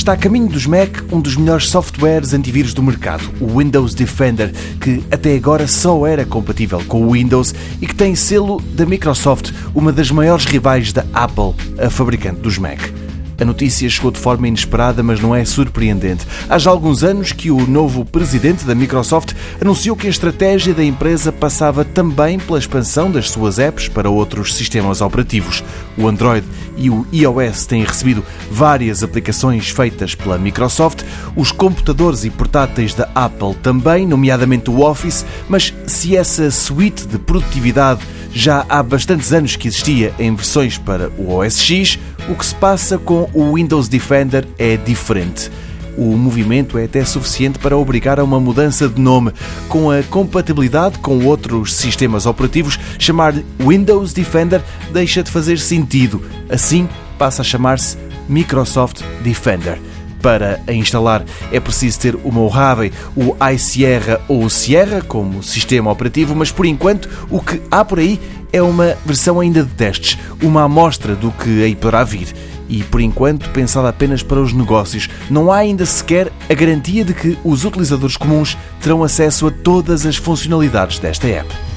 Está a caminho dos Mac um dos melhores softwares antivírus do mercado, o Windows Defender, que até agora só era compatível com o Windows e que tem selo da Microsoft, uma das maiores rivais da Apple, a fabricante dos Mac. A notícia chegou de forma inesperada, mas não é surpreendente. Há já alguns anos que o novo presidente da Microsoft anunciou que a estratégia da empresa passava também pela expansão das suas apps para outros sistemas operativos. O Android e o iOS têm recebido várias aplicações feitas pela Microsoft, os computadores e portáteis da Apple também, nomeadamente o Office, mas se essa suite de produtividade já há bastantes anos que existia em versões para o OS X, o que se passa com o Windows Defender é diferente. O movimento é até suficiente para obrigar a uma mudança de nome. Com a compatibilidade com outros sistemas operativos, chamar-lhe Windows Defender deixa de fazer sentido. Assim, passa a chamar-se Microsoft Defender. Para a instalar é preciso ter o Mojave, o iSierra ou o Sierra como sistema operativo, mas por enquanto o que há por aí é uma versão ainda de testes, uma amostra do que aí poderá vir. E por enquanto pensada apenas para os negócios. Não há ainda sequer a garantia de que os utilizadores comuns terão acesso a todas as funcionalidades desta app.